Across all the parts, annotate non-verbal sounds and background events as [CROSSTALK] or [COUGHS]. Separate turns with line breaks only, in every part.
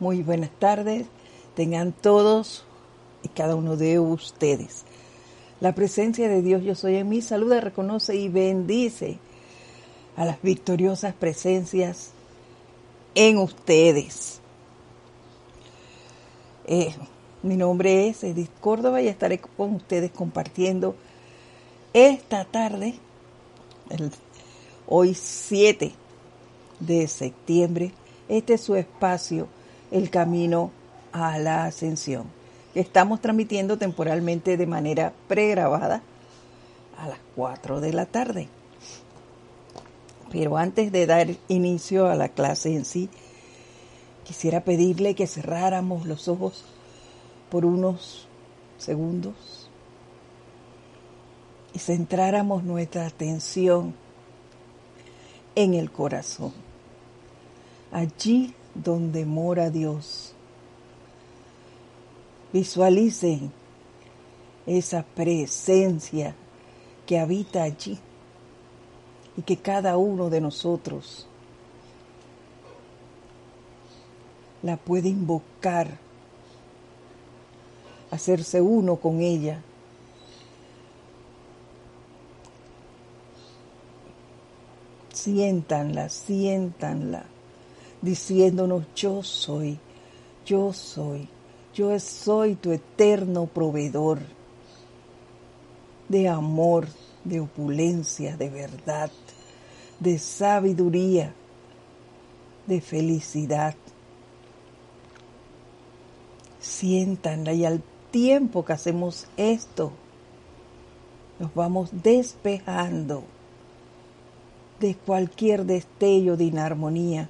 Muy buenas tardes. Tengan todos y cada uno de ustedes. La presencia de Dios yo soy en mí. Saluda, reconoce y bendice a las victoriosas presencias en ustedes. Eh, mi nombre es Edith Córdoba y estaré con ustedes compartiendo esta tarde, hoy 7 de septiembre, este es su espacio, El Camino a la Ascensión. Estamos transmitiendo temporalmente de manera pregrabada a las 4 de la tarde. Pero antes de dar inicio a la clase en sí, quisiera pedirle que cerráramos los ojos por unos segundos y centráramos nuestra atención en el corazón, allí donde mora Dios. Visualicen esa presencia que habita allí y que cada uno de nosotros la puede invocar, hacerse uno con ella. Siéntanla, siéntanla, diciéndonos yo soy, yo soy, yo soy tu eterno proveedor de amor, de opulencia, de verdad, de sabiduría, de felicidad. Siéntanla y al tiempo que hacemos esto, nos vamos despejando de cualquier destello de inarmonía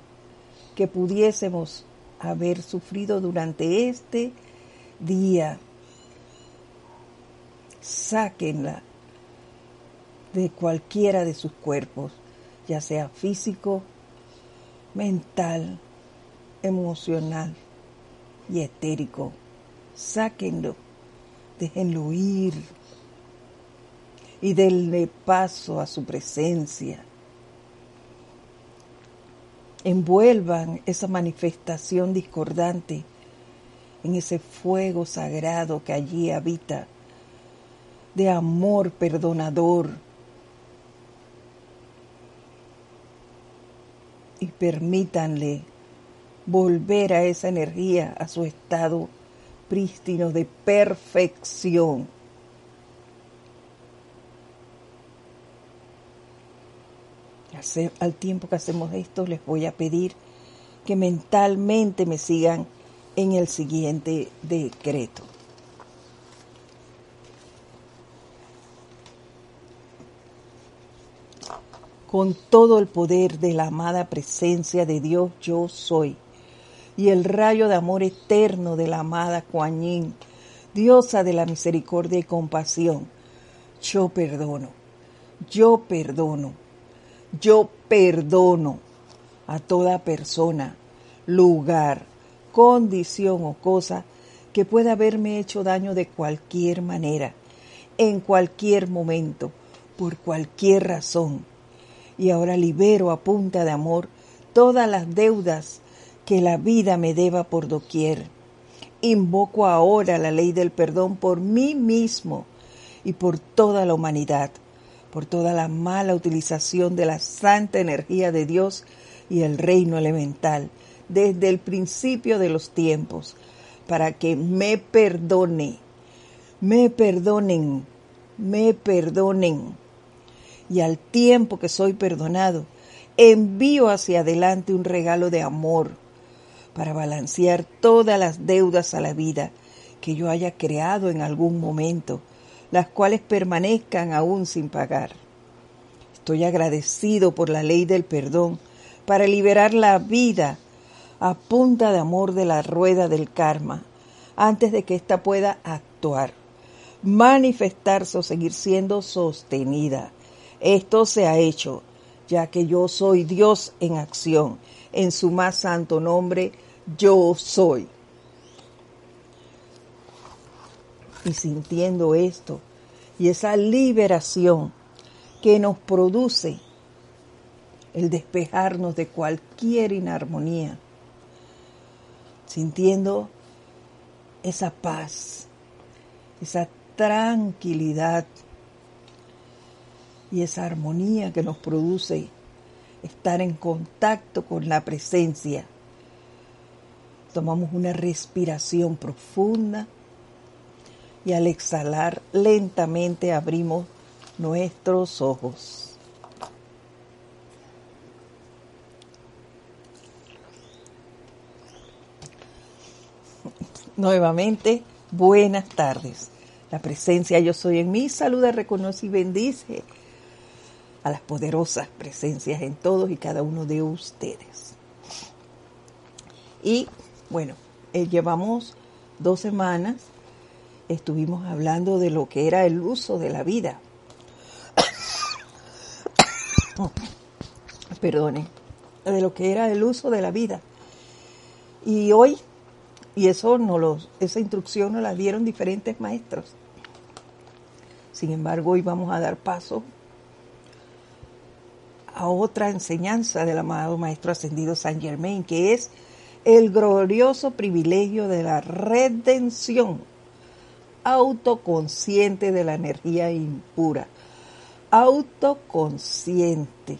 que pudiésemos haber sufrido durante este día. Sáquenla de cualquiera de sus cuerpos, ya sea físico, mental, emocional y etérico. Sáquenlo, déjenlo ir y denle paso a su presencia. Envuelvan esa manifestación discordante en ese fuego sagrado que allí habita, de amor perdonador, y permítanle volver a esa energía, a su estado prístino de perfección. Al tiempo que hacemos esto, les voy a pedir que mentalmente me sigan en el siguiente decreto. con todo el poder de la amada presencia de Dios yo soy, y el rayo de amor eterno de la amada Kuan Yin, diosa de la misericordia y compasión, yo perdono, yo perdono, yo perdono a toda persona, lugar, condición o cosa que pueda haberme hecho daño de cualquier manera, en cualquier momento, por cualquier razón y ahora libero a punta de amor todas las deudas que la vida me deba por doquier. Invoco ahora la ley del perdón por mí mismo y por toda la humanidad, por toda la mala utilización de la santa energía de Dios y el reino elemental desde el principio de los tiempos, para que me perdone, me perdonen, me perdonen. Y al tiempo que soy perdonado, envío hacia adelante un regalo de amor para balancear todas las deudas a la vida que yo haya creado en algún momento, las cuales permanezcan aún sin pagar. Estoy agradecido por la ley del perdón para liberar la vida a punta de amor de la rueda del karma antes de que ésta pueda actuar, manifestarse o seguir siendo sostenida esto se ha hecho, ya que yo soy Dios en acción. En su más santo nombre, yo soy. Y sintiendo esto y esa liberación que nos produce el despejarnos de cualquier inarmonía, sintiendo esa paz, esa tranquilidad y esa armonía que nos produce estar en contacto con la presencia. Tomamos una respiración profunda y al exhalar lentamente abrimos nuestros ojos. Nuevamente, buenas tardes. La presencia yo soy en mí saluda, reconoce y bendice a las poderosas presencias en todos y cada uno de ustedes. Y bueno, eh, llevamos dos semanas, estuvimos hablando de lo que era el uso de la vida. [COUGHS] Perdone, de lo que era el uso de la vida. Y hoy y eso no los, esa instrucción nos la dieron diferentes maestros. Sin embargo, hoy vamos a dar paso a otra enseñanza del amado Maestro Ascendido San Germain, que es el glorioso privilegio de la redención autoconsciente de la energía impura. Autoconsciente.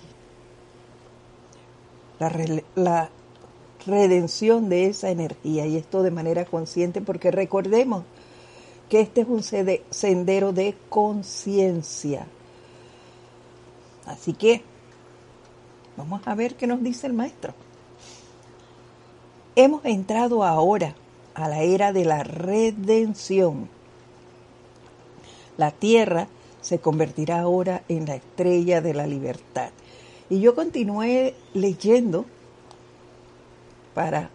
La, redención de esa energía y esto de manera consciente porque recordemos que este es un sendero de conciencia. Así que vamos a ver qué nos dice el maestro. Hemos entrado ahora a la era de la redención. La tierra se convertirá ahora en la estrella de la libertad. Y yo continué leyendo para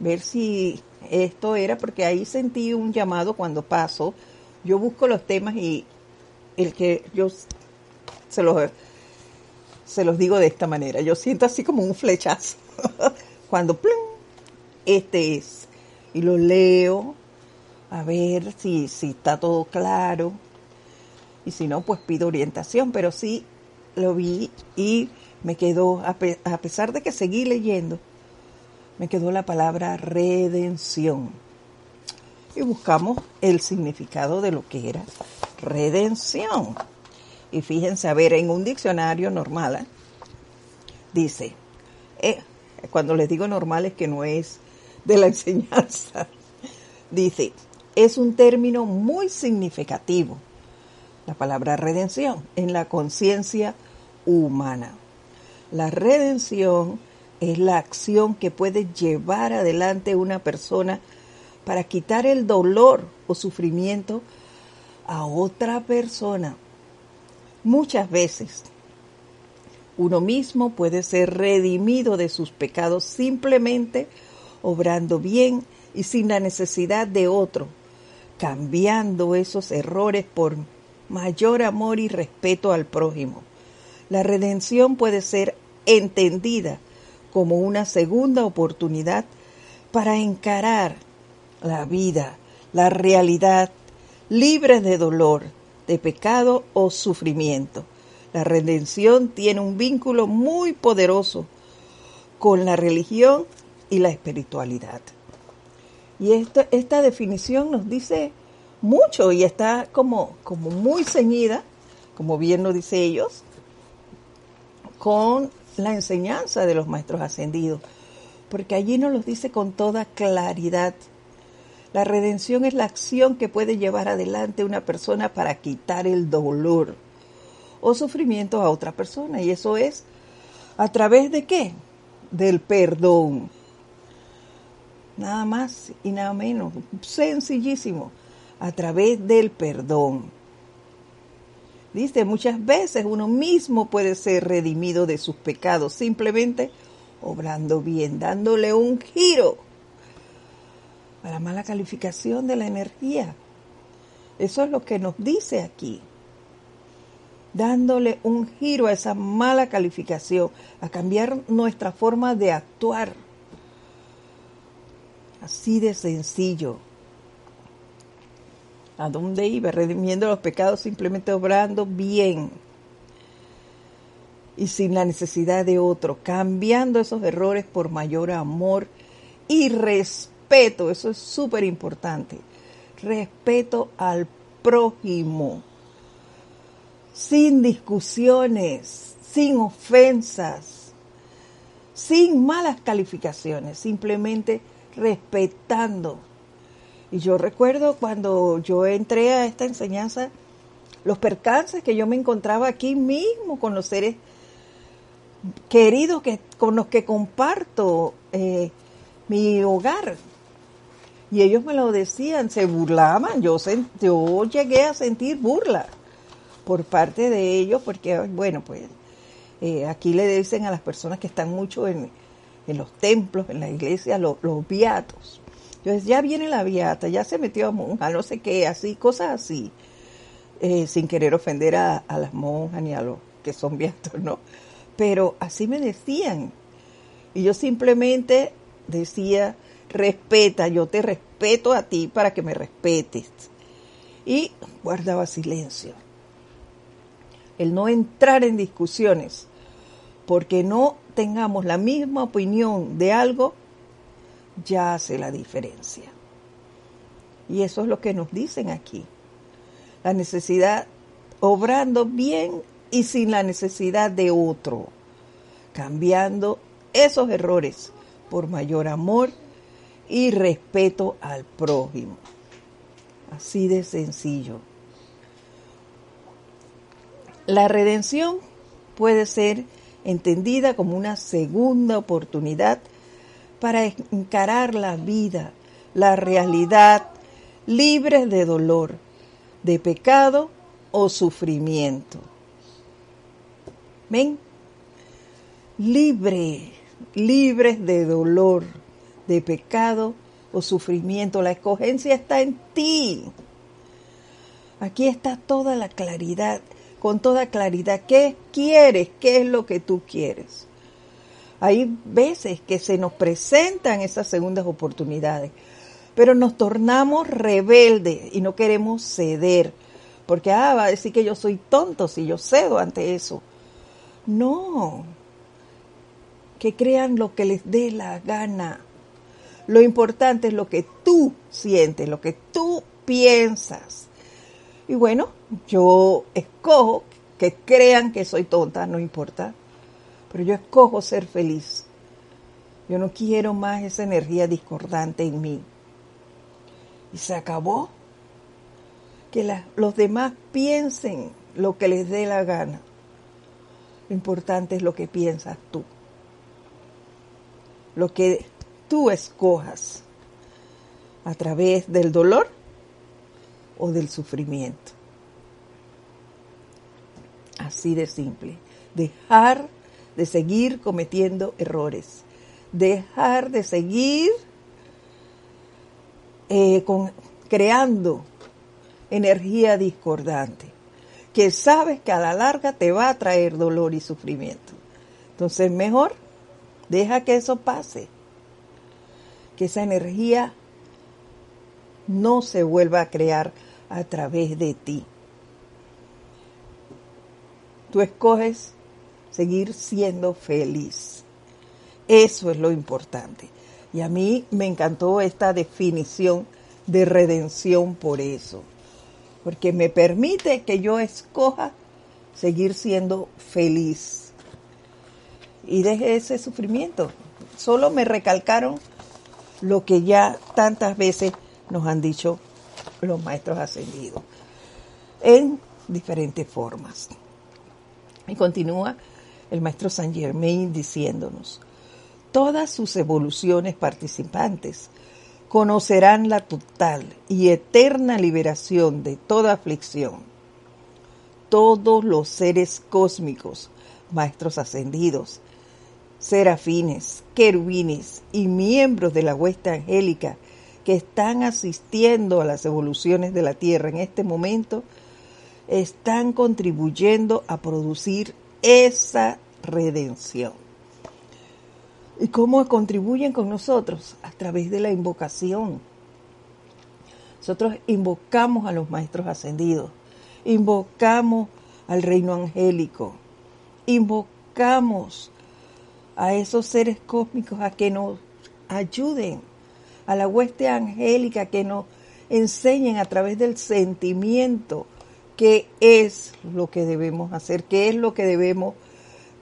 ver si esto era, porque ahí sentí un llamado cuando paso. Yo busco los temas y el que yo se los, se los digo de esta manera. Yo siento así como un flechazo. [LAUGHS] cuando plum, este es. Y lo leo a ver si, si está todo claro. Y si no, pues pido orientación. Pero sí lo vi y me quedó, a pesar de que seguí leyendo, me quedó la palabra redención. Y buscamos el significado de lo que era redención. Y fíjense, a ver, en un diccionario normal, ¿eh? dice, eh, cuando les digo normal es que no es de la [LAUGHS] enseñanza, dice, es un término muy significativo, la palabra redención, en la conciencia humana. La redención es la acción que puede llevar adelante una persona para quitar el dolor o sufrimiento a otra persona. Muchas veces uno mismo puede ser redimido de sus pecados simplemente obrando bien y sin la necesidad de otro, cambiando esos errores por mayor amor y respeto al prójimo. La redención puede ser entendida como una segunda oportunidad para encarar la vida, la realidad, libre de dolor, de pecado o sufrimiento. La redención tiene un vínculo muy poderoso con la religión y la espiritualidad. Y esta, definición nos dice mucho y está como, como muy ceñida, como bien lo dice ellos, con la enseñanza de los maestros ascendidos, porque allí nos los dice con toda claridad. La redención es la acción que puede llevar adelante una persona para quitar el dolor o sufrimiento a otra persona. Y eso es a través de qué? Del perdón. Nada más y nada menos. Sencillísimo. A través del perdón. Dice, muchas veces uno mismo puede ser redimido de sus pecados simplemente obrando bien, dándole un giro a la mala calificación de la energía. Eso es lo que nos dice aquí. Dándole un giro a esa mala calificación, a cambiar nuestra forma de actuar. Así de sencillo. A dónde iba, redimiendo los pecados simplemente obrando bien. Y sin la necesidad de otro, cambiando esos errores por mayor amor y respeto, eso es súper importante, respeto al prójimo, sin discusiones, sin ofensas, sin malas calificaciones, simplemente respetando. Y yo recuerdo cuando yo entré a esta enseñanza, los percances que yo me encontraba aquí mismo con los seres queridos que, con los que comparto eh, mi hogar. Y ellos me lo decían, se burlaban, yo, yo llegué a sentir burla por parte de ellos, porque, bueno, pues eh, aquí le dicen a las personas que están mucho en, en los templos, en la iglesia, los, los beatos. Entonces ya viene la viata, ya se metió a monja, no sé qué, así, cosas así, eh, sin querer ofender a, a, las monjas ni a los que son beatos, ¿no? Pero así me decían. Y yo simplemente decía, respeta, yo te respeto a ti para que me respetes. Y guardaba silencio. El no entrar en discusiones, porque no tengamos la misma opinión de algo, ya hace la diferencia. Y eso es lo que nos dicen aquí. La necesidad, obrando bien y sin la necesidad de otro, cambiando esos errores por mayor amor y respeto al prójimo. Así de sencillo. La redención puede ser entendida como una segunda oportunidad para encarar la vida, la realidad, libre de dolor, de pecado o sufrimiento. ¿Ven? Libre, libres de dolor, de pecado o sufrimiento. La escogencia está en ti. Aquí está toda la claridad con toda claridad qué quieres, qué es lo que tú quieres. Hay veces que se nos presentan esas segundas oportunidades, pero nos tornamos rebeldes y no queremos ceder, porque ah, va a decir que yo soy tonto si yo cedo ante eso. No, que crean lo que les dé la gana. Lo importante es lo que tú sientes, lo que tú piensas. Y bueno, yo escojo que crean que soy tonta, no importa, pero yo escojo ser feliz. Yo no quiero más esa energía discordante en mí. Y se acabó. Que los demás piensen lo que les dé la gana. Lo importante es lo que piensas tú. Lo que tú escojas a través del dolor o del sufrimiento. Así de simple. Dejar de seguir cometiendo errores. Dejar de seguir eh, creando energía discordante, que sabes que a la larga te va a traer dolor y sufrimiento. Entonces mejor deja que eso pase, que esa energía no se vuelva a crear a través de ti. Tú escoges seguir siendo feliz. Eso es lo importante. Y a mí me encantó esta definición de redención por eso. Porque me permite que yo escoja seguir siendo feliz. Y deje ese sufrimiento. Solo me recalcaron lo que ya tantas veces nos han dicho los maestros ascendidos en diferentes formas. Y continúa el maestro Saint Germain diciéndonos, todas sus evoluciones participantes conocerán la total y eterna liberación de toda aflicción. Todos los seres cósmicos, maestros ascendidos, serafines, querubines y miembros de la huesta angélica que están asistiendo a las evoluciones de la Tierra en este momento, están contribuyendo a producir esa redención. ¿Y cómo contribuyen con nosotros? A través de la invocación. Nosotros invocamos a los maestros ascendidos, invocamos al reino angélico, invocamos a esos seres cósmicos a que nos ayuden a la hueste angélica, que nos enseñen a través del sentimiento qué es lo que debemos hacer, qué es lo que debemos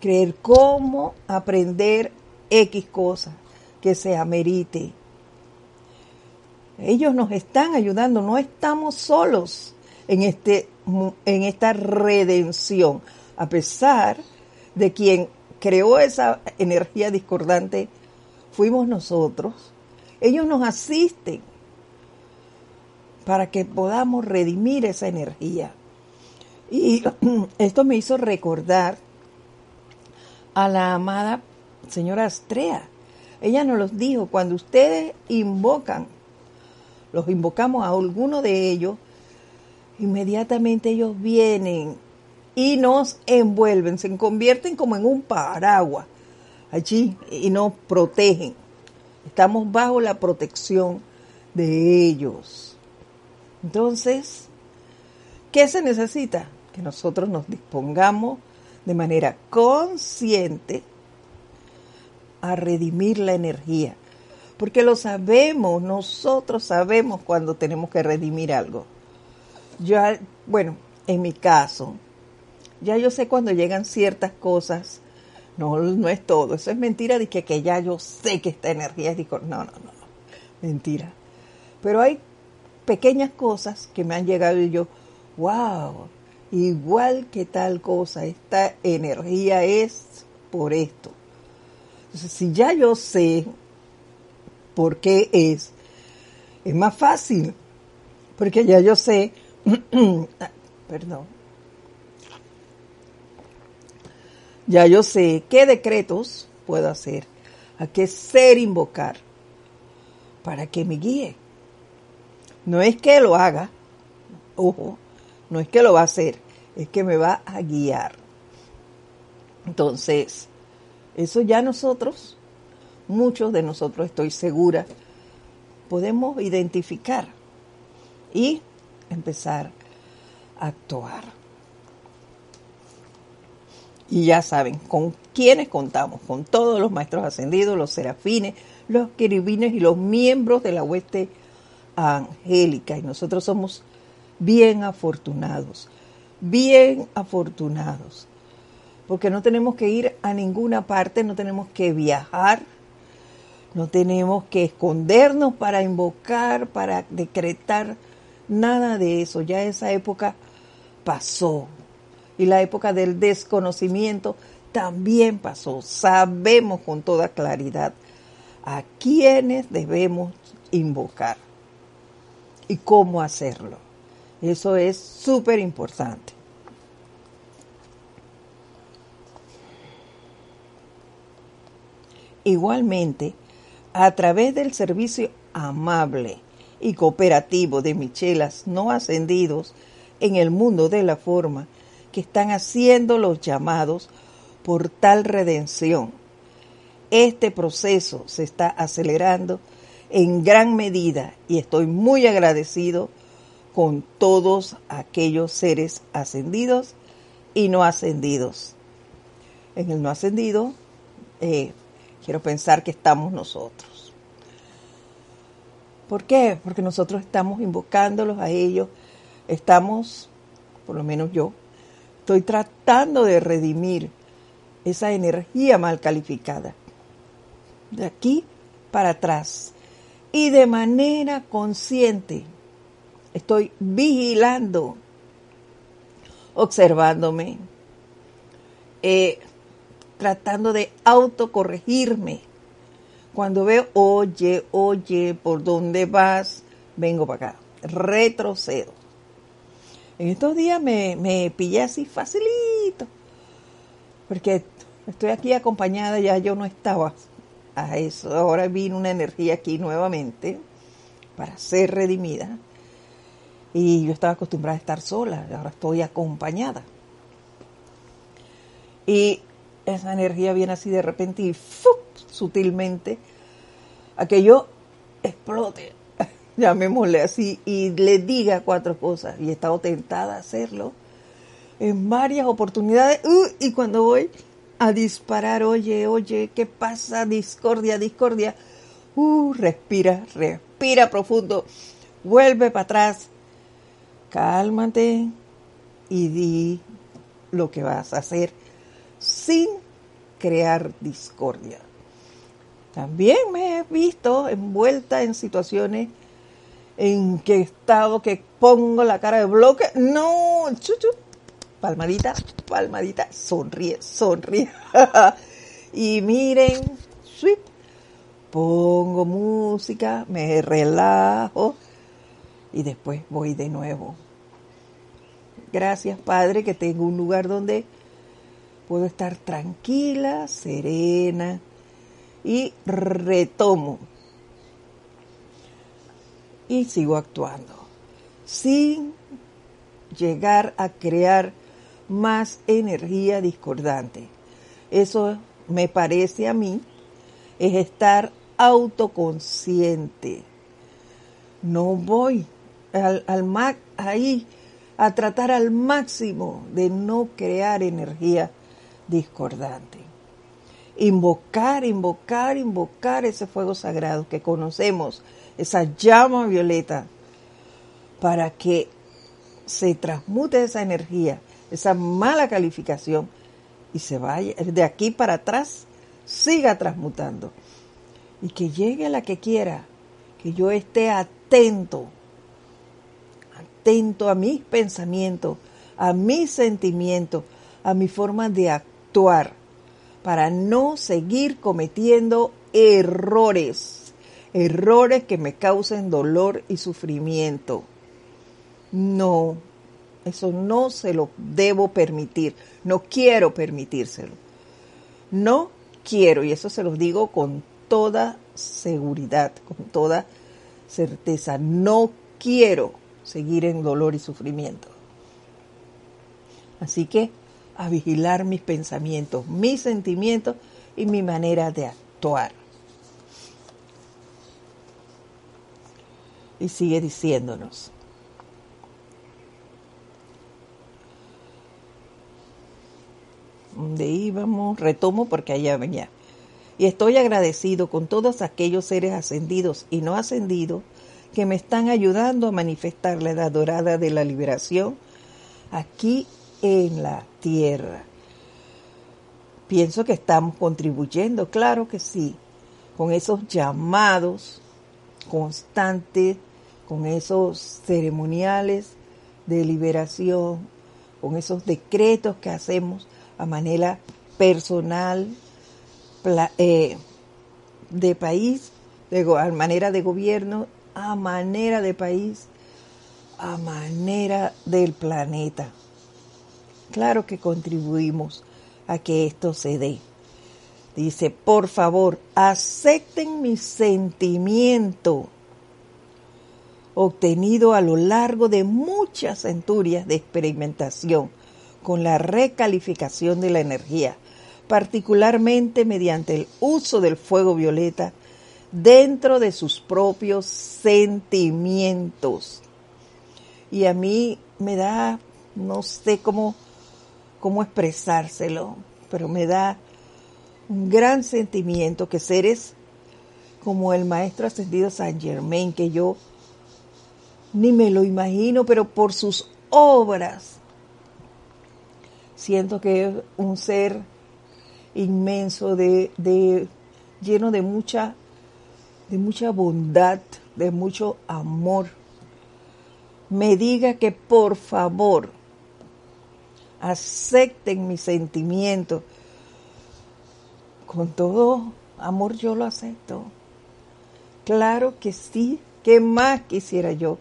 creer, cómo aprender X cosas que se amerite. Ellos nos están ayudando, no estamos solos en, este, en esta redención, a pesar de quien creó esa energía discordante, fuimos nosotros. Ellos nos asisten para que podamos redimir esa energía. Y [CLEARS THROAT] esto me hizo recordar a la amada señora Astrea. Ella nos los dijo, cuando ustedes invocan, los invocamos a alguno de ellos, inmediatamente ellos vienen y nos envuelven, se convierten como en un paraguas allí y nos protegen. Estamos bajo la protección de ellos. Entonces, ¿qué se necesita? Que nosotros nos dispongamos de manera consciente a redimir la energía. Porque lo sabemos, nosotros sabemos cuando tenemos que redimir algo. Ya, bueno, en mi caso, ya yo sé cuando llegan ciertas cosas, no, no es todo, eso es mentira de que, que ya yo sé que esta energía es no, no, no, mentira. Pero hay pequeñas cosas que me han llegado y yo, wow, igual que tal cosa, esta energía es por esto. Entonces, si ya yo sé por qué es, es más fácil, porque ya yo sé, [CLEARS THROAT] perdón, Ya yo sé qué decretos puedo hacer, a qué ser invocar para que me guíe. No es que lo haga, ojo, no es que lo va a hacer, es que me va a guiar. Entonces, eso ya nosotros, muchos de nosotros estoy segura, podemos identificar y empezar a actuar. Y ya saben con quiénes contamos, con todos los maestros ascendidos, los serafines, los querubines y los miembros de la hueste angélica. Y nosotros somos bien afortunados, bien afortunados, porque no tenemos que ir a ninguna parte, no tenemos que viajar, no tenemos que escondernos para invocar, para decretar, nada de eso. Ya esa época pasó y la época del desconocimiento también pasó. Sabemos con toda claridad a quiénes debemos invocar y cómo hacerlo. Eso es súper importante. Igualmente, a través del servicio amable y cooperativo de Michelas no ascendidos en el mundo de la forma, que están haciendo los llamados por tal redención. Este proceso se está acelerando en gran medida y estoy muy agradecido con todos aquellos seres ascendidos y no ascendidos. En el no ascendido, eh, quiero pensar que estamos nosotros. ¿Por qué? Porque nosotros estamos invocándolos a ellos, estamos, por lo menos yo, Estoy tratando de redimir esa energía mal calificada. De aquí para atrás. Y de manera consciente estoy vigilando, observándome, eh, tratando de autocorregirme. Cuando veo, oye, oye, ¿por dónde vas? Vengo para acá. Retrocedo. En estos días me, me pillé así facilito, porque estoy aquí acompañada, ya yo no estaba a eso. Ahora vino una energía aquí nuevamente para ser redimida. Y yo estaba acostumbrada a estar sola, ahora estoy acompañada. Y esa energía viene así de repente y sutilmente a que yo explote [LAUGHS] llamémosle así, y le diga cuatro cosas. Y he estado tentada a hacerlo en varias oportunidades. Uh, y cuando voy a disparar, oye, oye, ¿qué pasa? Discordia, discordia. Uh, respira, respira profundo. Vuelve para atrás. Cálmate y di lo que vas a hacer sin crear discordia. También me he visto envuelta en situaciones en que he estado que pongo la cara de bloque. No, chuchu. Palmadita, palmadita, sonríe, sonríe. [LAUGHS] y miren, sweep, pongo música, me relajo y después voy de nuevo. Gracias, Padre, que tengo un lugar donde puedo estar tranquila, serena y retomo. Y sigo actuando sin llegar a crear más energía discordante. Eso me parece a mí es estar autoconsciente. No voy al, ahí a tratar al máximo de no crear energía discordante. Invocar, invocar, invocar ese fuego sagrado que conocemos, esa llama violeta, para que se transmute esa energía, esa mala calificación y se vaya de aquí para atrás, siga transmutando y que llegue la que quiera, que yo esté atento, atento a mis pensamientos, a mis sentimientos, a mi forma de actuar, para no seguir cometiendo errores, errores que me causen dolor y sufrimiento. No, eso no se lo debo permitir, no quiero permitírselo. No quiero, y eso se los digo con toda seguridad, con toda certeza. No quiero seguir en dolor y sufrimiento. Así que a vigilar mis pensamientos, mis sentimientos y mi manera de actuar. Y sigue diciéndonos. ¿Dónde íbamos? Retomo porque allá venía. Y estoy agradecido con todos aquellos seres ascendidos y no ascendidos que me están ayudando a manifestar la edad dorada de la liberación aquí en la tierra. Pienso que estamos contribuyendo, claro que sí, con esos llamados constantes, con esos ceremoniales de liberación, con esos decretos que hacemos a manera personal, eh, de país, de, manera de gobierno, a manera de país, a manera del planeta. Claro que contribuimos a que esto se dé. Dice, por favor, acepten mi sentimiento obtenido a lo largo de muchas centurias de experimentación con la recalificación de la energía particularmente mediante el uso del fuego violeta dentro de sus propios sentimientos. Y a mí me da, no sé cómo, cómo expresárselo, pero me da un gran sentimiento que seres como el maestro ascendido Saint Germain, que yo ni me lo imagino, pero por sus obras siento que es un ser inmenso, de, de, lleno de mucha, de mucha bondad, de mucho amor, me diga que por favor acepten mi sentimiento. Con todo amor yo lo acepto. Claro que sí, ¿qué más quisiera yo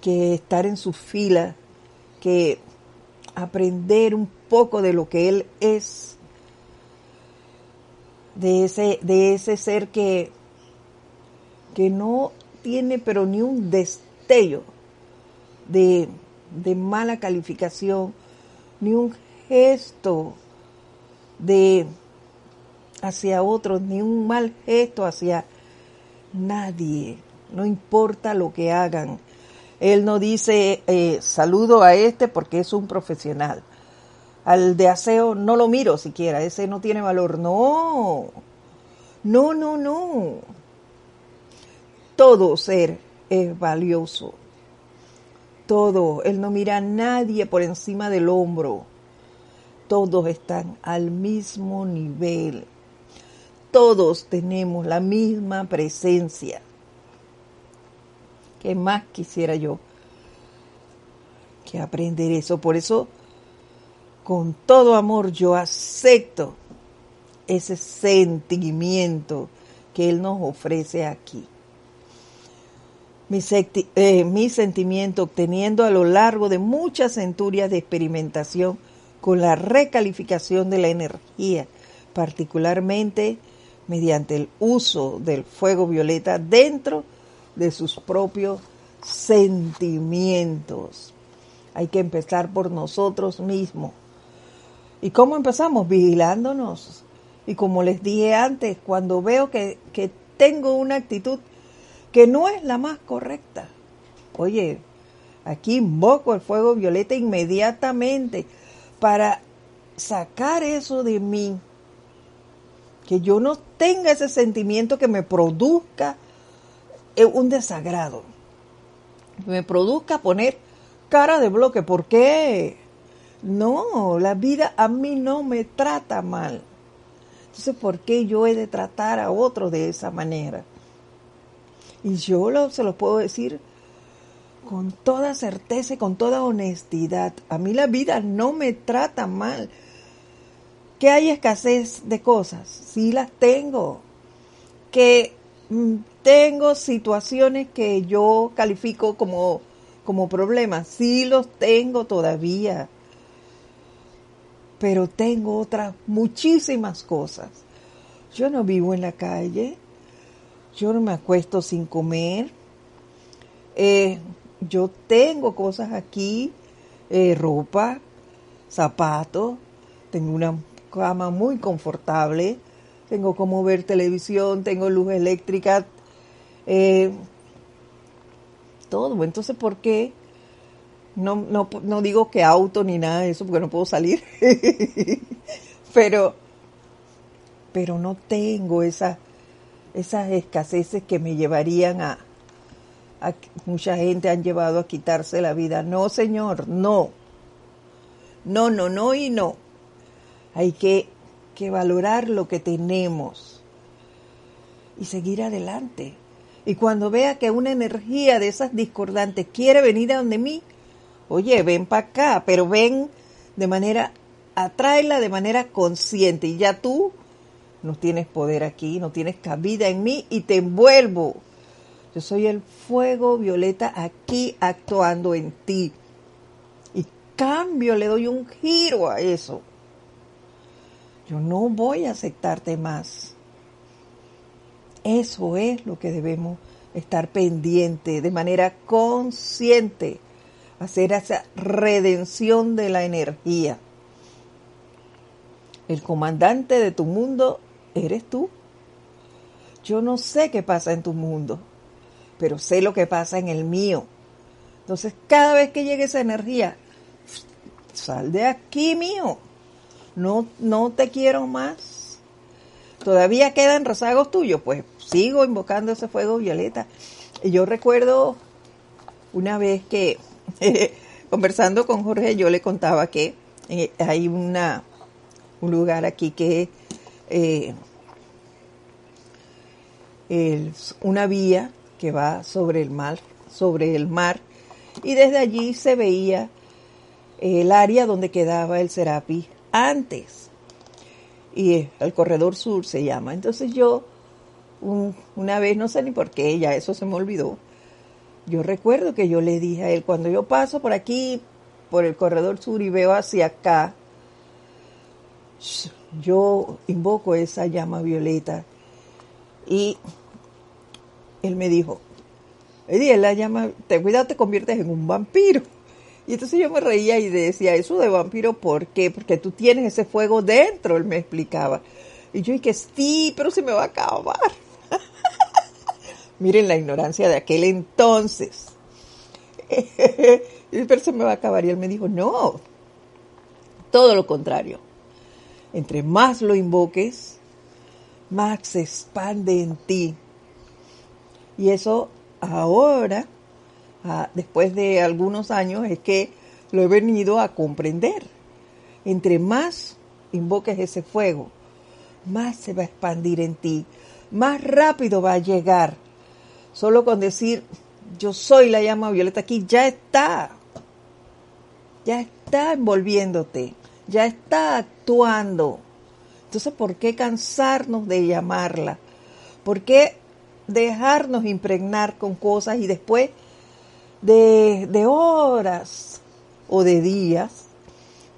que estar en su fila, que aprender un poco de lo que Él es de ese, de ese ser que, que no tiene pero ni un destello de, de mala calificación, ni un gesto de hacia otros, ni un mal gesto hacia nadie, no importa lo que hagan. Él no dice eh, saludo a este porque es un profesional al de aseo no lo miro siquiera, ese no tiene valor. No, no, no, no. Todo ser es valioso. Todo. Él no mira a nadie por encima del hombro. Todos están al mismo nivel. Todos tenemos la misma presencia. ¿Qué más quisiera yo que aprender eso? Por eso, con todo amor, yo acepto ese sentimiento que Él nos ofrece aquí. Mi, eh, mi, sentimiento obteniendo a lo largo de muchas centurias de experimentación con la recalificación de la energía, particularmente mediante el uso del fuego violeta dentro de sus propios sentimientos. Hay que empezar por nosotros mismos. ¿Y cómo empezamos? Vigilándonos. Y como les dije antes, cuando veo que, que tengo una actitud que no es la más correcta, oye, aquí invoco el fuego violeta inmediatamente para sacar eso de mí que yo no tenga ese sentimiento que me produzca eh, un desagrado, que me produzca poner cara de bloque. ¿Por qué? No, la vida a mí no me trata mal. Entonces, ¿por qué yo he de tratar a otro de esa manera? Y yo se lo puedo decir con toda certeza y con toda honestidad. A mí la vida no me trata mal que hay escasez de cosas, sí las tengo, que mm, tengo situaciones que yo califico como, como problemas, sí los tengo todavía, pero tengo otras muchísimas cosas. Yo no vivo en la calle, yo no me acuesto sin comer, eh, yo tengo cosas aquí, eh, ropa, zapatos, tengo una cama muy confortable, tengo como ver televisión, tengo luz eléctrica, eh, todo. Entonces, ¿por qué? No, no, no digo que auto ni nada de eso porque no puedo salir, [LAUGHS] pero, pero no tengo esa, esas escaseces que me llevarían a, mucha gente han llevado a quitarse la vida. No, señor, no. No, no, no y no. Hay que, valorar lo que tenemos y seguir adelante. Y cuando vea que una energía de esas discordantes quiere venir a donde mí, oye, ven para acá, pero ven de manera, atráela de manera consciente. Y ya tú no tienes poder aquí, no tienes cabida en mí y te envuelvo. Yo soy el fuego violeta aquí actuando en ti. Y cambio, le doy un giro a eso. Yo no voy a aceptarte más. Eso es lo que debemos estar pendiente de manera consciente, hacer esa redención de la energía. El comandante de tu mundo eres tú. Yo no sé qué pasa en tu mundo, pero sé lo que pasa en el mío. Entonces, cada vez que llegue esa energía, sal de aquí mío no, no te quiero más. Todavía quedan rezagos tuyos, pues sigo invocando ese fuego violeta. Y yo recuerdo una vez que [LAUGHS] conversando con Jorge yo le contaba que eh, hay una un lugar aquí que eh, es una vía que va sobre el mar, sobre el mar, y desde allí se veía el área donde quedaba el Serapi antes. Y el corredor sur se llama. Entonces yo, una vez, no sé ni por qué, ya eso se me olvidó, yo recuerdo que yo le dije a él, cuando yo paso por aquí, por el corredor sur y veo hacia acá, yo invoco esa llama violeta. Y él me dijo, Eddie, la llama, te cuidado, te conviertes en un vampiro. Y entonces yo me reía y decía, eso de vampiro, ¿por qué? Porque tú tienes ese fuego dentro, él me explicaba. Y yo, que sí, pero se me va a acabar. [LAUGHS] Miren la ignorancia de aquel entonces. [LAUGHS] pero se me va a acabar. Y él me dijo, no, todo lo contrario. Entre más lo invoques, más se expande en ti. Y eso ahora, ah, después de algunos años, es que lo he venido a comprender. Entre más invoques ese fuego, más se va a expandir en ti, más rápido va a llegar. Solo con decir, yo soy la llama violeta aquí, ya está. Ya está envolviéndote, ya está actuando. Entonces, ¿por qué cansarnos de llamarla? ¿Por qué dejarnos impregnar con cosas y después de, de horas o de días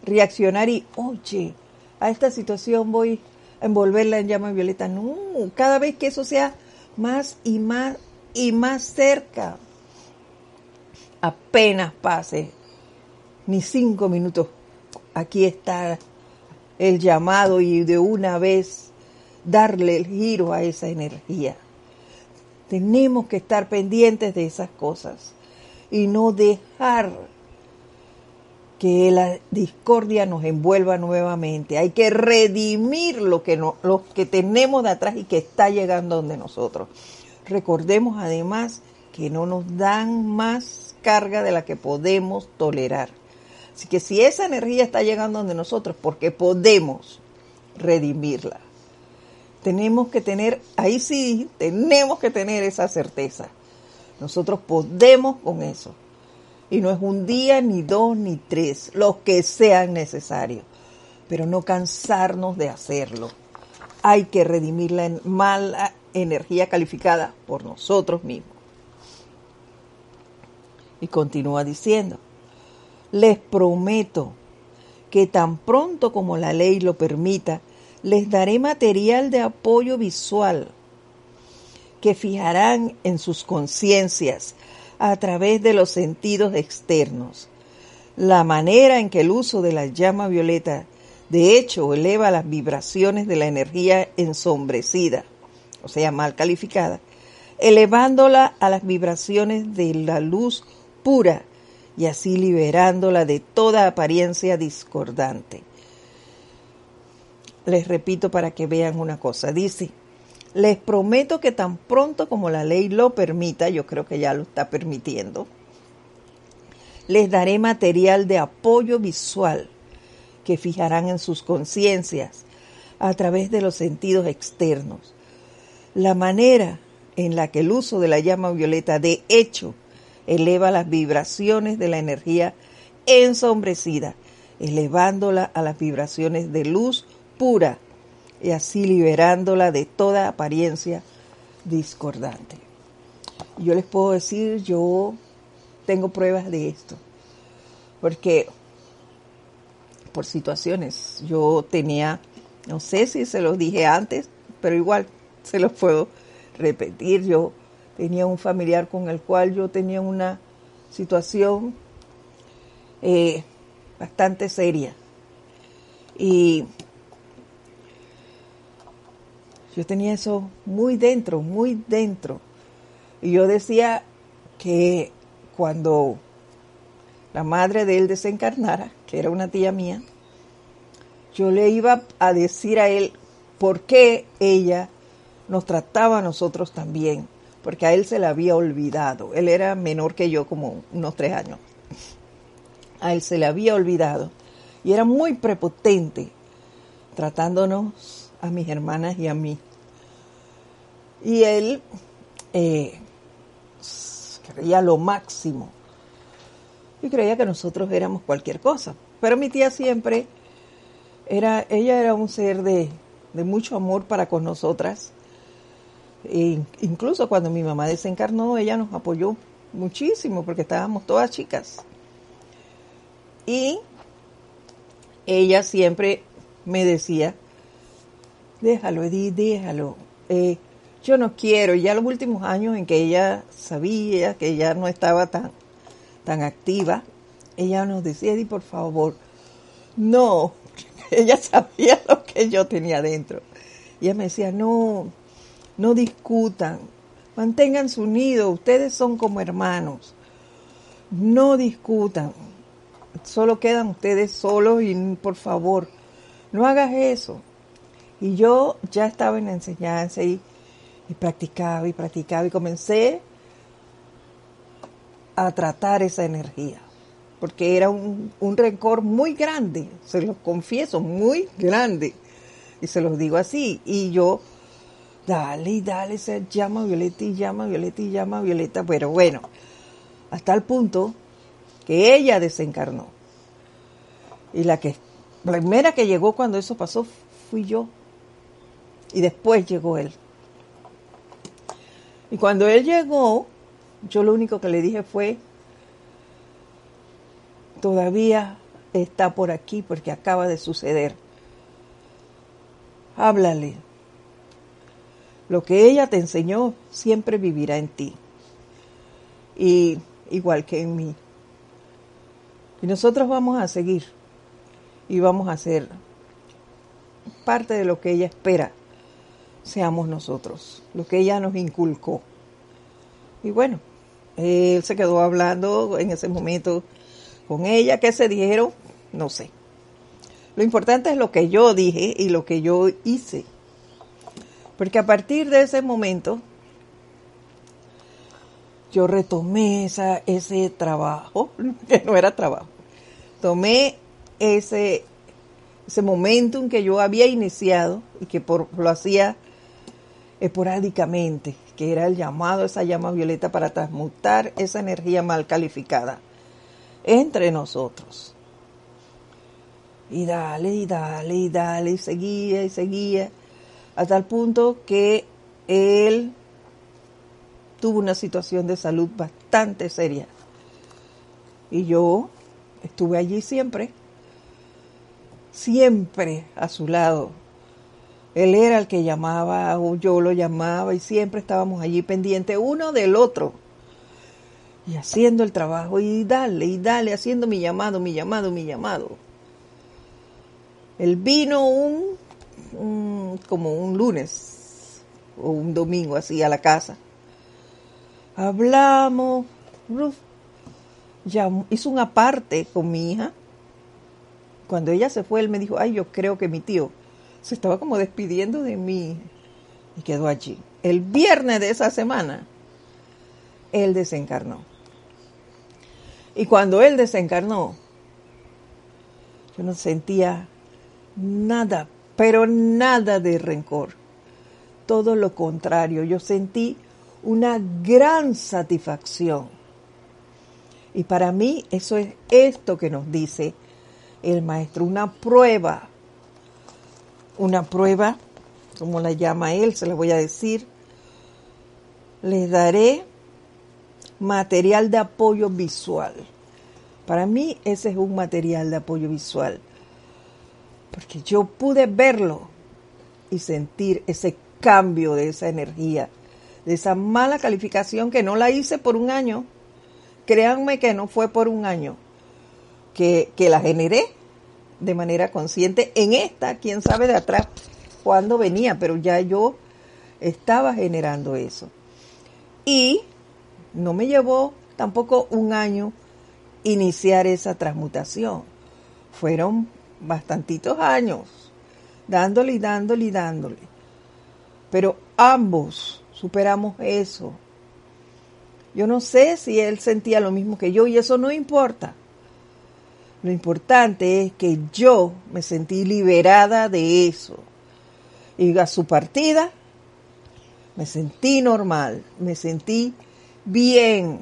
reaccionar y, oye, a esta situación voy a envolverla en llama violeta? No, cada vez que eso sea más y más y más cerca, apenas pase ni cinco minutos, aquí está el llamado y de una vez darle el giro a esa energía. Tenemos que estar pendientes de esas cosas y no dejar que la discordia nos envuelva nuevamente. Hay que redimir lo que, no, lo que tenemos de atrás y que está llegando donde nosotros. Recordemos además que no nos dan más carga de la que podemos tolerar. Así que si esa energía está llegando donde nosotros, porque podemos redimirla. Tenemos que tener, ahí sí, tenemos que tener esa certeza. Nosotros podemos con eso. Y no es un día, ni dos, ni tres, los que sean necesarios. Pero no cansarnos de hacerlo. Hay que redimir la mala energía calificada por nosotros mismos. Y continúa diciendo, les prometo que tan pronto como la ley lo permita, les daré material de apoyo visual que fijarán en sus conciencias a través de los sentidos externos. La manera en que el uso de la llama violeta de hecho eleva las vibraciones de la energía ensombrecida, o sea, mal calificada, elevándola a las vibraciones de la luz pura y así liberándola de toda apariencia discordante les repito para que vean una cosa. Dice, les prometo que tan pronto como la ley lo permita, yo creo que ya lo está permitiendo, les daré material de apoyo visual que fijarán en sus conciencias a través de los sentidos externos. La manera en la que el uso de la llama violeta de hecho eleva las vibraciones de la energía ensombrecida, elevándola a las vibraciones de luz pura y así liberándola de toda apariencia discordante. Yo les puedo decir, yo tengo pruebas de esto, porque por situaciones yo tenía, no sé si se los dije antes, pero igual se los puedo repetir, yo tenía un familiar con el cual yo tenía una situación eh, bastante seria. Y yo tenía eso muy dentro, muy dentro. Y yo decía que cuando la madre de él desencarnara, que era una tía mía, yo le iba a decir a él por qué ella nos trataba a nosotros también, porque a él se le había olvidado. Él era menor que yo, como unos tres años. A él se le había olvidado y era muy prepotente tratándonos a mis hermanas y a mí. Y él eh, creía lo máximo y creía que nosotros éramos cualquier cosa. Pero mi tía siempre era, ella era un ser de, de mucho amor para con nosotras. E incluso cuando mi mamá desencarnó, ella nos apoyó muchísimo porque estábamos todas chicas. Y ella siempre me decía déjalo, Edith, déjalo. Eh, yo no quiero. Ya los últimos años en que ella sabía que ella no estaba tan, tan activa, ella nos decía, Edith, por favor, no. [LAUGHS] Ella sabía lo que yo tenía dentro. Y ella me decía, no, no discutan, manténganse unidos, ustedes son como hermanos. No discutan, solo quedan ustedes solos y por favor, no hagas eso. Y yo ya estaba en la enseñanza y practicaba y practicaba y comencé a tratar esa energía, porque era un, un rencor muy grande, se lo confieso, muy grande. Y se los digo así. Y yo, dale y dale, se llama Violeta y llama Violeta y llama Violeta. Pero bueno, hasta el punto que ella desencarnó. Y la que la primera que llegó cuando eso pasó fui yo. Y después llegó él. Y cuando él llegó, yo lo único que le dije fue, todavía está por aquí porque acaba de suceder. Háblale. Lo que ella te enseñó siempre vivirá en ti. Y igual que en mí. Y nosotros vamos a seguir y vamos a ser parte de lo que ella espera seamos nosotros, lo que ella nos inculcó. Y bueno, él se quedó hablando en ese momento con ella, ¿qué se dijeron? No sé. Lo importante es lo que yo dije y lo que yo hice. Porque a partir de ese momento yo retomé esa, ese trabajo, [LAUGHS] que no era trabajo. Tomé ese, ese momentum que yo había iniciado y que por, lo hacía esporádicamente, que era el llamado, esa llama violeta para transmutar esa energía mal calificada entre nosotros. Y dale, y dale, y dale, y seguía, y seguía, hasta el punto que él tuvo una situación de salud bastante seria. Y yo estuve allí siempre, siempre a su lado, él era el que llamaba o yo lo llamaba y siempre estábamos allí pendientes uno del otro. Y haciendo el trabajo y dale, y dale, haciendo mi llamado, mi llamado, mi llamado. Él vino un, como un lunes o un domingo así a la casa. Hablamos, ya hizo una parte con mi hija. Cuando ella se fue, él me dijo, ay, yo creo que mi tío se estaba como despidiendo de mí y quedó allí. El viernes de esa semana, él desencarnó. Y cuando él desencarnó, yo no sentía nada, pero nada de rencor. Todo lo contrario, yo sentí una gran satisfacción. Y para mí eso es esto que nos dice el maestro, una prueba una prueba, como la llama él, se la voy a decir. Les daré material de apoyo visual. Para mí ese es un material de apoyo visual, porque yo pude verlo y sentir ese cambio de esa energía, de esa mala calificación que no la hice por un año. Créanme que no fue por un año que, que la generé, de manera consciente. En esta, quién sabe de atrás cuándo venía, pero ya yo estaba generando eso. Y no me llevó tampoco un año iniciar esa transmutación. Fueron bastantitos años, dándole y dándole y dándole. Pero ambos superamos eso. Yo no sé si él sentía lo mismo que yo y eso no importa. Lo importante es que yo me sentí liberada de eso. Y a su partida me sentí normal, me sentí bien.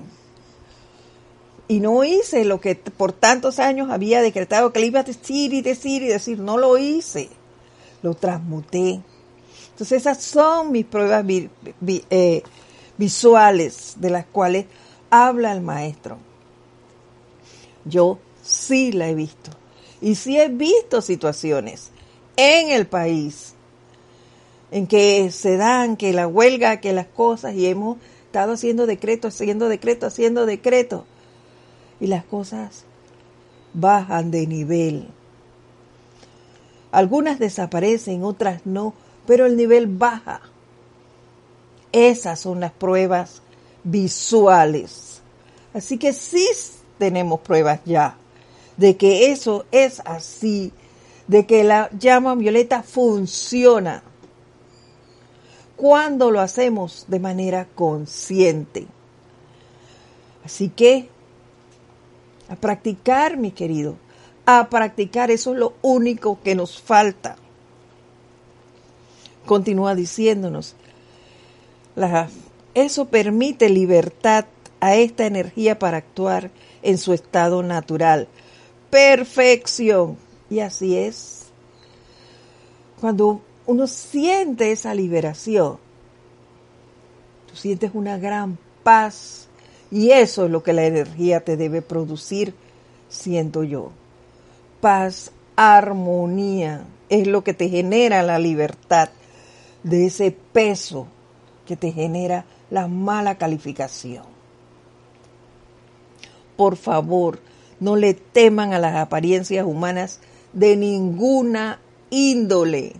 Y no hice lo que por tantos años había decretado que le iba a decir y decir y decir. No lo hice. Lo transmuté. Entonces esas son mis pruebas eh, visuales de las cuales habla el maestro. Yo sí la he visto. Y sí he visto situaciones en el país en que se dan, que la huelga, que las cosas, y hemos estado haciendo decretos, haciendo decretos, haciendo decretos, y las cosas bajan de nivel. Algunas desaparecen, otras no, pero el nivel baja. Esas son las pruebas visuales. Así que sí tenemos pruebas ya de que eso es así, de que la llama violeta funciona. cuando lo hacemos de manera consciente. Así que, a practicar, mi querido, a practicar, eso es lo único que nos falta. Continúa diciéndonos, eso permite libertad a esta energía para actuar en su estado natural. Perfección. Y así es. Cuando uno siente esa liberación, tú sientes una gran paz y eso es lo que la energía te debe producir, siento yo. Paz, armonía, es lo que te genera la libertad de ese peso que te genera la mala calificación. Por favor, no le teman a las apariencias humanas de ninguna índole.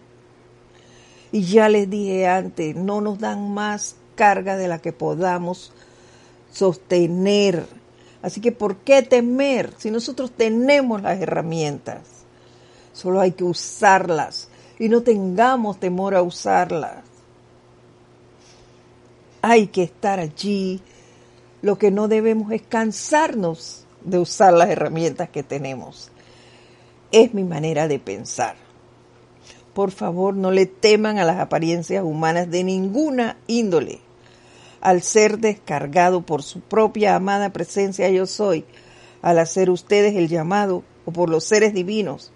Y ya les dije antes, no nos dan más carga de la que podamos sostener. Así que, ¿por qué temer si nosotros tenemos las herramientas? Solo hay que usarlas y no tengamos temor a usarlas. Hay que estar allí. Lo que no debemos es cansarnos de usar las herramientas que tenemos. Es mi manera de pensar. Por favor, no le teman a las apariencias humanas de ninguna índole. Al ser descargado por su propia amada presencia yo soy, al hacer ustedes el llamado, o por los seres divinos,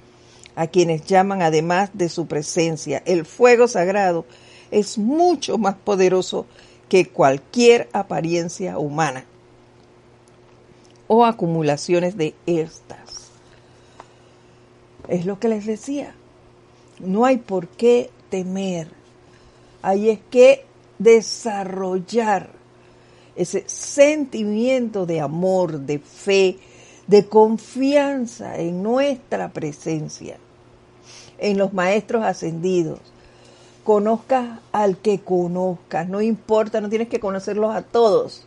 a quienes llaman además de su presencia, el fuego sagrado es mucho más poderoso que cualquier apariencia humana o acumulaciones de estas. Es lo que les decía. No hay por qué temer. Hay es que desarrollar ese sentimiento de amor, de fe, de confianza en nuestra presencia, en los maestros ascendidos. Conozcas al que conozcas, no importa, no tienes que conocerlos a todos,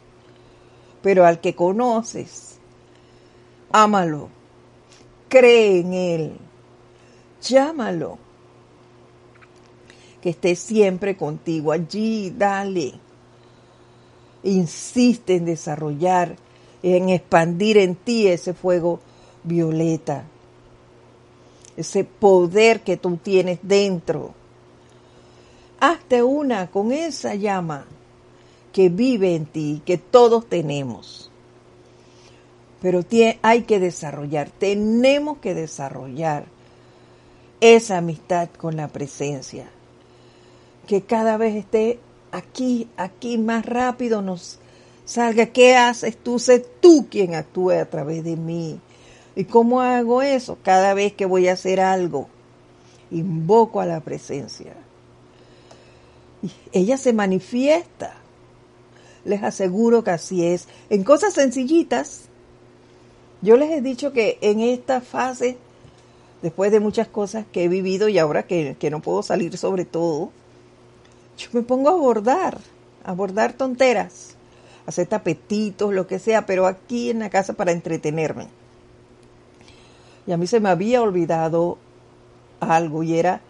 pero al que conoces, ámalo, cree en él, llámalo, que esté siempre contigo allí, dale. Insiste en desarrollar, en expandir en ti ese fuego violeta, ese poder que tú tienes dentro. Hazte una con esa llama que vive en ti, que todos tenemos. Pero hay que desarrollar, tenemos que desarrollar esa amistad con la presencia. Que cada vez esté aquí, aquí más rápido nos salga. ¿Qué haces tú? Sé tú quien actúe a través de mí. ¿Y cómo hago eso? Cada vez que voy a hacer algo, invoco a la presencia. ella se manifiesta les aseguro que así es. En cosas sencillitas, yo les he dicho que en esta fase, después de muchas cosas que he vivido y ahora que, no puedo salir sobre todo, yo me pongo a bordar, a bordar tonteras, hacer tapetitos, lo que sea, pero aquí en la casa para entretenerme. Y a mí se me había olvidado algo y era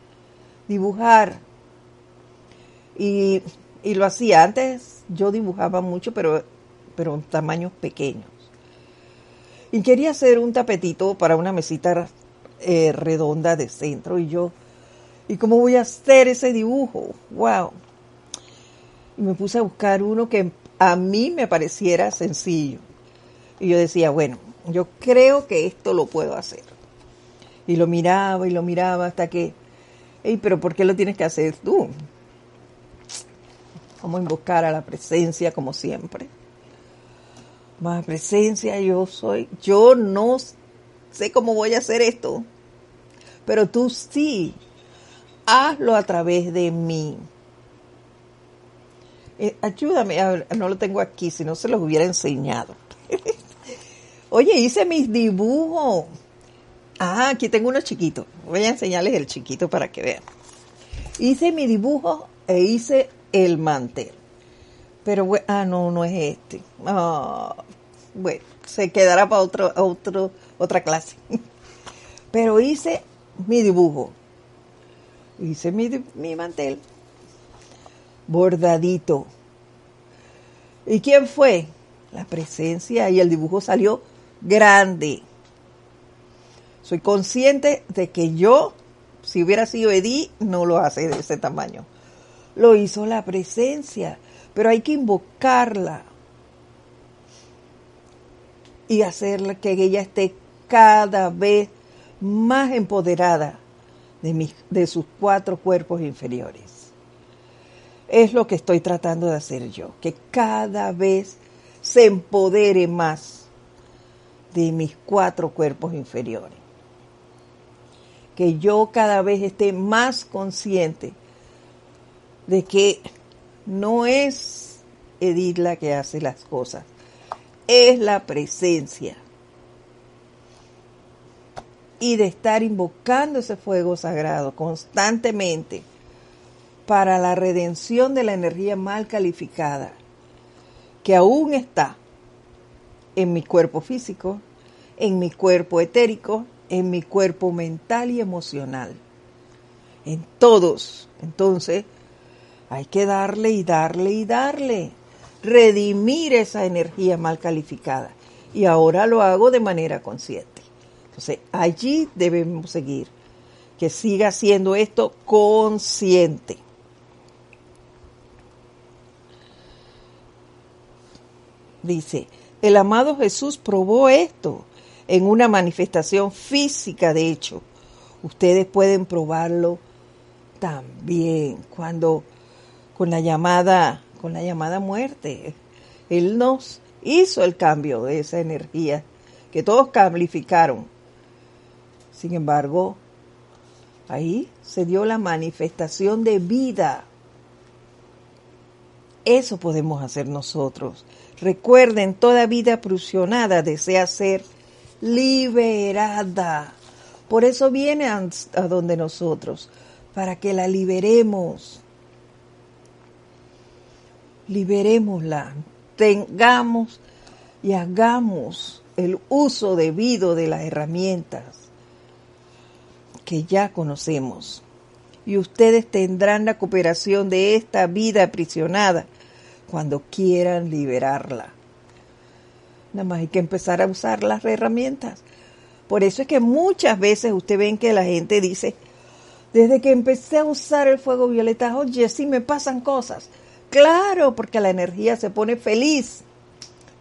dibujar. Y y lo hacía. Antes yo dibujaba mucho, pero, pero en tamaños pequeños. Y quería hacer un tapetito para una mesita eh, redonda de centro. Y yo, ¿y cómo voy a hacer ese dibujo? ¡Wow! Y me puse a buscar uno que a mí me pareciera sencillo. Y yo decía, bueno, yo creo que esto lo puedo hacer. Y lo miraba y lo miraba hasta que, hey, pero ¿por qué lo tienes que hacer tú? Vamos a invocar a la presencia como siempre. Más presencia, yo soy. Yo no sé cómo voy a hacer esto, pero tú sí. Hazlo a través de mí. Eh, ayúdame, no lo tengo aquí, si no se los hubiera enseñado. [LAUGHS] Oye, hice mis dibujos. Ah, aquí tengo uno chiquito. Voy a enseñarles el chiquito para que vean. Hice mi dibujo e hice el mantel. Pero, ah, no, no es este. Ah, bueno, se quedará para otro, otro, otra clase. [LAUGHS] Pero hice mi dibujo. Hice mi, mi mantel. bordadito. ¿Y quién fue? La presencia y el dibujo salió grande. Soy consciente de que yo, si hubiera sido Edith, no lo hace de ese tamaño. Lo hizo la presencia, pero hay que invocarla y hacerla que ella esté cada vez más empoderada de, de sus cuatro cuerpos inferiores. Es lo que estoy tratando de hacer yo, que cada vez se empodere más de mis cuatro cuerpos inferiores. Que yo cada vez esté más consciente de que no es Edith la que hace las cosas, es la presencia y de estar invocando ese fuego sagrado constantemente para la redención de la energía mal calificada que aún está en mi cuerpo físico, en mi cuerpo etérico, en mi cuerpo mental y emocional. En todos. Entonces, hay que darle y darle y darle. Redimir esa energía mal calificada. Y ahora lo hago de manera consciente. Entonces, allí debemos seguir, que siga siendo esto consciente. Dice, el amado Jesús probó esto en una manifestación física, de hecho. Ustedes pueden probarlo también cuando con la llamada con la llamada muerte. Él nos hizo el cambio de esa energía que todos calificaron sin embargo, ahí se dio la manifestación de vida. Eso podemos hacer nosotros. Recuerden, toda vida prusionada desea ser liberada. Por eso viene a, donde nosotros, para que la liberemos. Liberémosla, tengamos y hagamos el uso debido de las herramientas que ya conocemos. Y ustedes tendrán la cooperación de esta vida aprisionada cuando quieran liberarla. Nada más hay que empezar a usar las herramientas. Por eso es que muchas veces usted ven que la gente dice, desde que empecé a usar el fuego violeta, oye, sí me pasan cosas. Claro, porque la energía se pone feliz.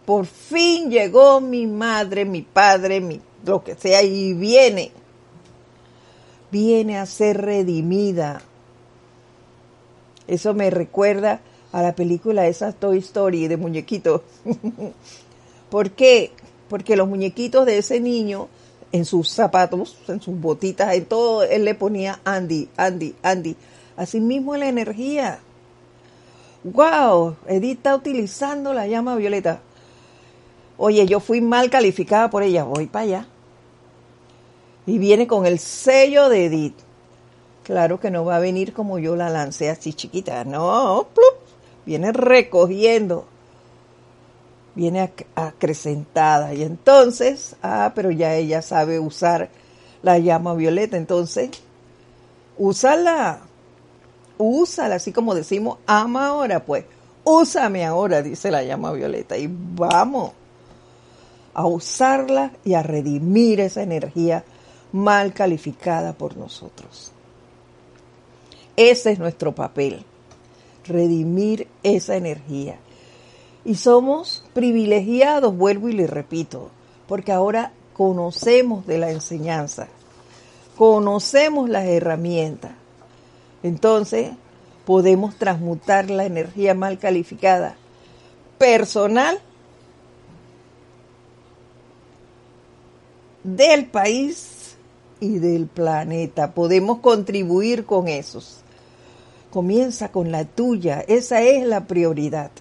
Por fin llegó mi madre, mi padre, mi, lo que sea, y viene viene a ser redimida. Eso me recuerda a la película esa Toy Story de muñequitos. [LAUGHS] ¿Por qué? Porque los muñequitos de ese niño, en sus zapatos, en sus botitas, en todo, él le ponía Andy, Andy, Andy. Asimismo la energía. ¡Wow! Edith está utilizando la llama violeta. Oye, yo fui mal calificada por ella, voy para allá y viene con el sello de Edith. Claro que no va a venir como yo la lancé así chiquita, no, viene recogiendo, viene acrecentada y entonces, ah, pero ya ella sabe usar la llama violeta, entonces, úsala, úsala, así como decimos, ama ahora, pues, úsame ahora, dice la llama violeta, y vamos a usarla y a redimir esa energía mal calificada por nosotros. Ese es nuestro papel, redimir esa energía. Y somos privilegiados, vuelvo y le repito, porque ahora conocemos de la enseñanza, conocemos las herramientas. Entonces podemos transmutar la energía mal calificada personal del país y del planeta. Podemos contribuir con esos. Comienza con la tuya, esa es la prioridad.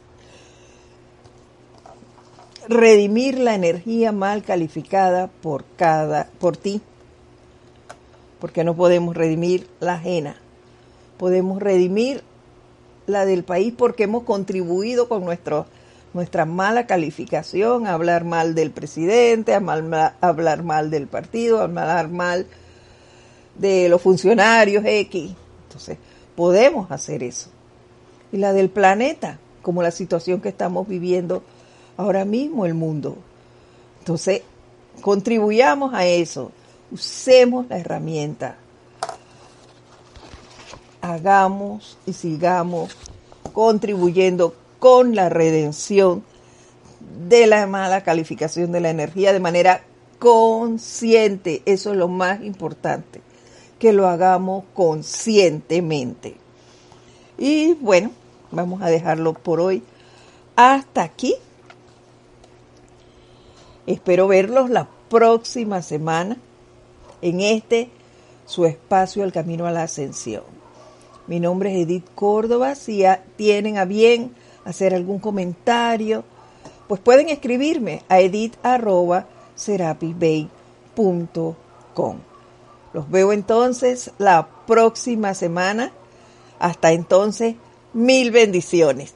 Redimir la energía mal calificada por cada por ti. Porque no podemos redimir la ajena. Podemos redimir la del país porque hemos contribuido con nuestro nuestra mala calificación, hablar mal del presidente, hablar mal del partido, hablar mal de los funcionarios X. Entonces, podemos hacer eso. y la del planeta, como la situación que estamos viviendo ahora mismo el mundo. Entonces, contribuyamos a eso, usemos la herramienta, hagamos y sigamos contribuyendo con la redención de la mala calificación de la energía de manera consciente. Eso es lo más importante, que lo hagamos conscientemente. Y bueno, vamos a dejarlo por hoy hasta aquí. Espero verlos la próxima semana en este su espacio El Camino a la Ascensión. Mi nombre es Edith Córdoba. Si tienen a bien hacer algún comentario, pues pueden escribirme a edith.serapisbay.com. Los veo entonces la próxima semana. Hasta entonces, mil bendiciones.